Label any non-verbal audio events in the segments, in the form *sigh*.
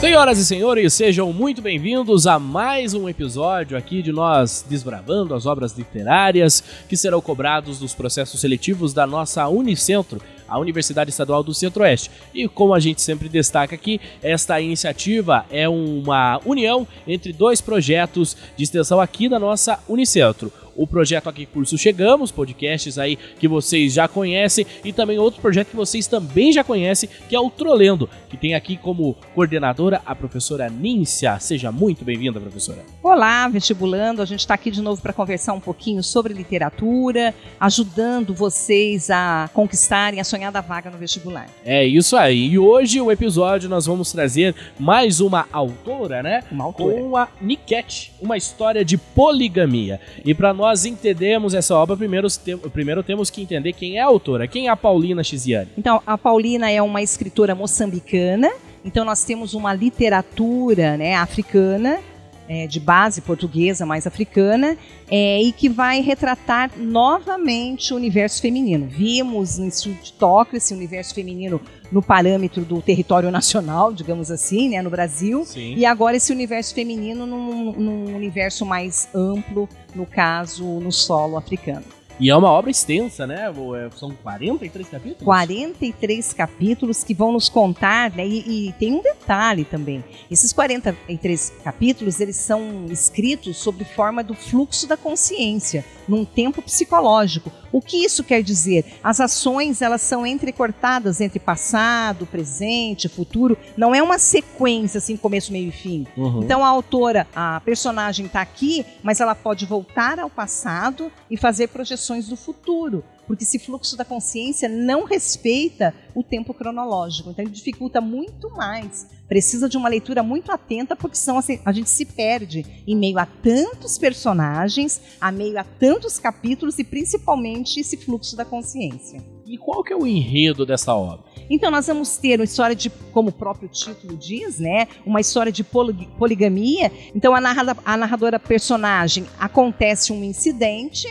Senhoras e senhores, sejam muito bem-vindos a mais um episódio aqui de nós desbravando as obras literárias que serão cobrados dos processos seletivos da nossa Unicentro, a Universidade Estadual do Centro-Oeste. E como a gente sempre destaca aqui, esta iniciativa é uma união entre dois projetos de extensão aqui da nossa Unicentro o projeto Aqui Curso Chegamos, podcasts aí que vocês já conhecem, e também outro projeto que vocês também já conhecem, que é o Trolendo, que tem aqui como coordenadora a professora Níncia. Seja muito bem-vinda, professora. Olá, vestibulando. A gente está aqui de novo para conversar um pouquinho sobre literatura, ajudando vocês a conquistarem a sonhada vaga no vestibular. É isso aí. E hoje o episódio nós vamos trazer mais uma autora, né? Uma autora. Com a Niket, uma história de poligamia. E para nós nós entendemos essa obra, primeiro, primeiro temos que entender quem é a autora. Quem é a Paulina Chiziane? Então, a Paulina é uma escritora moçambicana. Então, nós temos uma literatura né, africana é, de base portuguesa, mais africana, é, e que vai retratar novamente o universo feminino. Vimos de Tóquio esse universo feminino no parâmetro do território nacional, digamos assim, né, no Brasil, Sim. e agora esse universo feminino num, num universo mais amplo, no caso, no solo africano. E é uma obra extensa, né? É, são 43 capítulos? 43 capítulos que vão nos contar, né? E, e, tem um detalhe também. Esses 43 capítulos, eles são escritos sob forma do fluxo da consciência, num tempo psicológico. O que isso quer dizer? As ações, elas são entrecortadas entre passado, presente, futuro. Não é uma sequência, assim, começo, meio e fim. Uhum. Então, a autora, a personagem está aqui, mas ela pode voltar ao passado e fazer projeções do futuro, porque esse fluxo da consciência não respeita o tempo cronológico, então ele dificulta muito mais. Precisa de uma leitura muito atenta, porque senão a gente se perde em meio a tantos personagens, a meio a tantos capítulos e principalmente esse fluxo da consciência. E qual que é o enredo dessa obra? Então nós vamos ter uma história de, como o próprio título diz, né, uma história de poligamia. Então a, narra, a narradora personagem acontece um incidente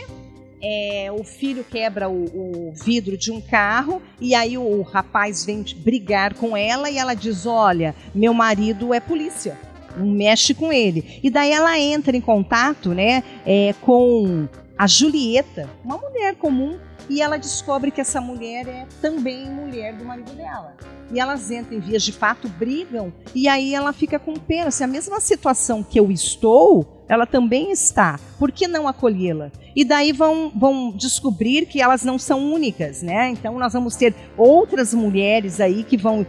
é, o filho quebra o, o, vidro de um carro e aí o, rapaz vem brigar com ela e ela diz: Olha, meu marido é polícia não mexe com ele. E daí ela entra em contato né, é, com a Julieta, uma mulher comum, e ela descobre que essa mulher é também mulher do marido dela. E elas entram em vias de fato, brigam, e aí ela fica com pena. Se a mesma situação que eu estou, ela também está. Por que não acolhê-la? E daí vão, vão descobrir que elas não são únicas, né? Então nós vamos ter outras mulheres aí que vão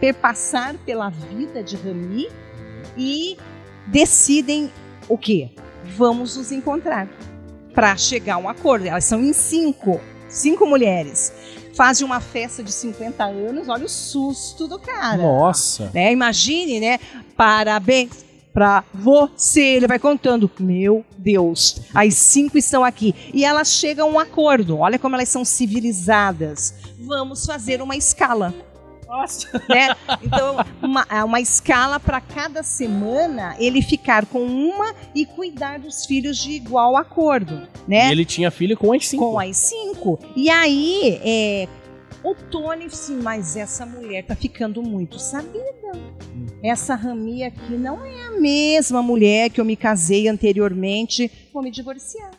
perpassar pela vida de Rami e decidem o quê? Vamos nos encontrar para chegar a um acordo. Elas são em cinco, cinco mulheres. Fazem uma festa de 50 anos, olha o susto do cara. Nossa! Né? Imagine, né? Parabéns para você. Ele vai contando. Meu Deus, as cinco estão aqui. E elas chegam a um acordo. Olha como elas são civilizadas. Vamos fazer uma escala. Nossa. Né? Então, uma, é uma escala para cada semana ele ficar com uma e cuidar dos filhos de igual acordo. Né? E ele tinha filho com as cinco. Com as cinco. E aí, é, o Tony, sim, mas essa mulher tá ficando muito sabida. Essa Rami aqui não é a mesma mulher que eu me casei anteriormente. Vou me divorciar.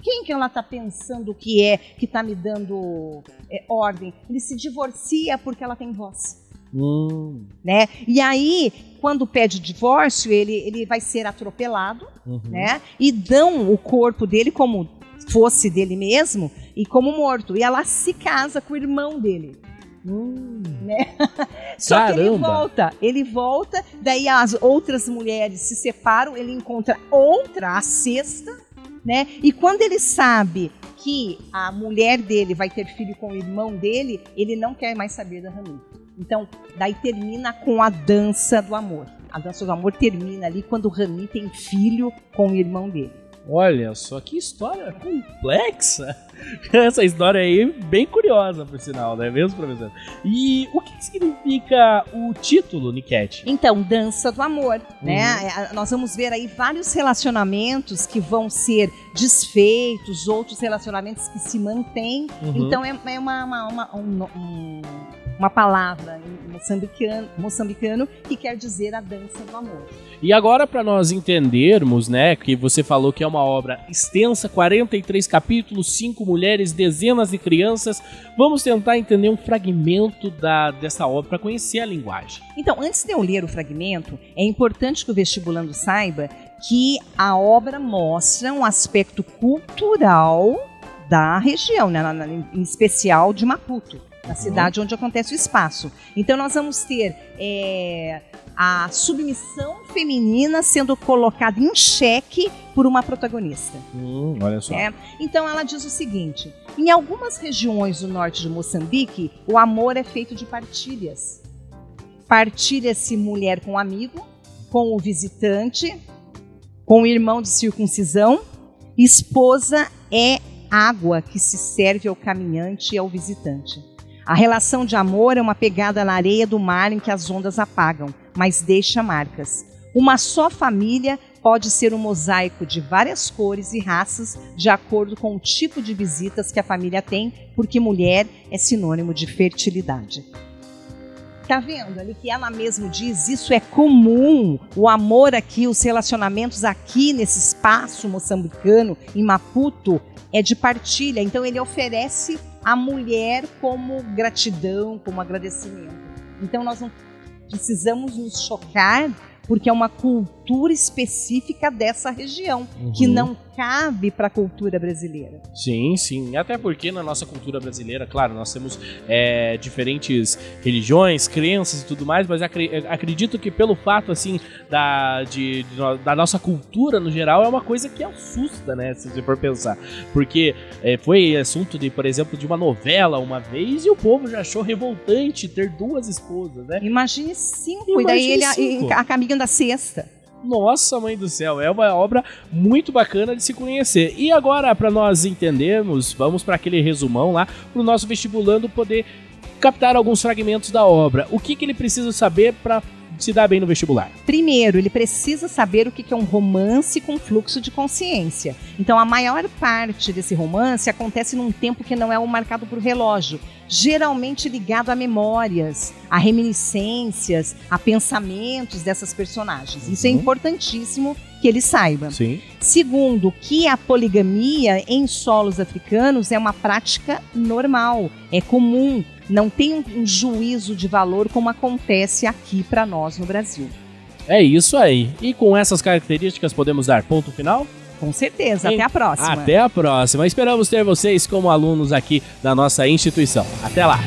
Quem que ela está pensando que é que está me dando é, ordem? Ele se divorcia porque ela tem voz. Hum. Né? E aí, quando pede divórcio, ele, ele vai ser atropelado, uhum. né? E dão o corpo dele como fosse dele mesmo e como morto. E ela se casa com o irmão dele. Hum. Né? *laughs* Só Caramba. que ele volta, ele volta, daí as outras mulheres se separam, ele encontra outra, a sexta, né? E quando ele sabe que a mulher dele vai ter filho com o irmão dele, ele não quer mais saber da Rami. Então, daí termina com a dança do amor. A dança do amor termina ali quando o Rami tem filho com o irmão dele. Olha só que história complexa. *laughs* Essa história aí bem curiosa, por sinal, não é mesmo, professor? E o que significa o título, Niket? Então, dança do amor, Uhum. né? Nós vamos ver aí vários relacionamentos que vão ser desfeitos, outros relacionamentos que se mantêm. Uhum. Então, é, é uma, uma- uma- um, um- uma palavra em moçambicano, moçambicano que quer dizer a dança do amor. E agora, para nós entendermos, né, que você falou que é uma obra extensa, 43 capítulos, 5 mulheres, dezenas de crianças, vamos tentar entender um fragmento da, dessa obra para conhecer a linguagem. Então, antes de eu ler o fragmento, é importante que o vestibulando saiba que a obra mostra um aspecto cultural da região, né, em especial de Maputo na cidade onde acontece o espaço. Então nós vamos ter é, a submissão feminina sendo colocada em xeque por uma protagonista. Hum, olha só. É, então ela diz o seguinte: em algumas regiões do norte de Moçambique, o amor é feito de partilhas. Partilha-se mulher com amigo, com o visitante, com o irmão de circuncisão. Esposa é água que se serve ao caminhante e ao visitante. A relação de amor é uma pegada na areia do mar em que as ondas apagam, mas deixa marcas. Uma só família pode ser um mosaico de várias cores e raças de acordo com o tipo de visitas que a família tem, porque mulher é sinônimo de fertilidade. Tá vendo ali que ela mesmo diz, isso é comum, o amor aqui, os relacionamentos aqui nesse espaço moçambicano, em Maputo, é de partilha. Então ele oferece a mulher como gratidão, como agradecimento. Então nós não precisamos nos chocar porque é uma cultura específica dessa região, uhum. que não cabe para a cultura brasileira. Sim, sim. Até porque na nossa cultura brasileira, claro, nós temos é, diferentes religiões, crenças e tudo mais, mas acredito que pelo fato, assim, da, de, de, da nossa cultura no geral, é uma coisa que assusta, né? Se você for pensar. Porque é, foi assunto, de, por exemplo, de uma novela uma vez e o povo já achou revoltante ter duas esposas, né? Imagine cinco, Imagine e daí ele cinco. a, a caminho da sexta. Nossa, mãe do céu, é uma obra muito bacana de se conhecer. E agora, para nós entendermos, vamos para aquele resumão lá, para o nosso vestibulando poder captar alguns fragmentos da obra. O que, que ele precisa saber para se dar bem no vestibular? Primeiro, ele precisa saber o que é um romance com fluxo de consciência. Então, a maior parte desse romance acontece num tempo que não é o marcado por relógio, geralmente ligado a memórias, a reminiscências, a pensamentos dessas personagens. Isso é uhum. importantíssimo que ele saiba. Sim. Segundo, que a poligamia em solos africanos é uma prática normal, é comum, não tem um juízo de valor como acontece aqui para nós no Brasil. É isso aí. E com essas características podemos dar ponto final? Com certeza. Até a próxima. Até a próxima. Esperamos ter vocês como alunos aqui da nossa instituição. Até lá.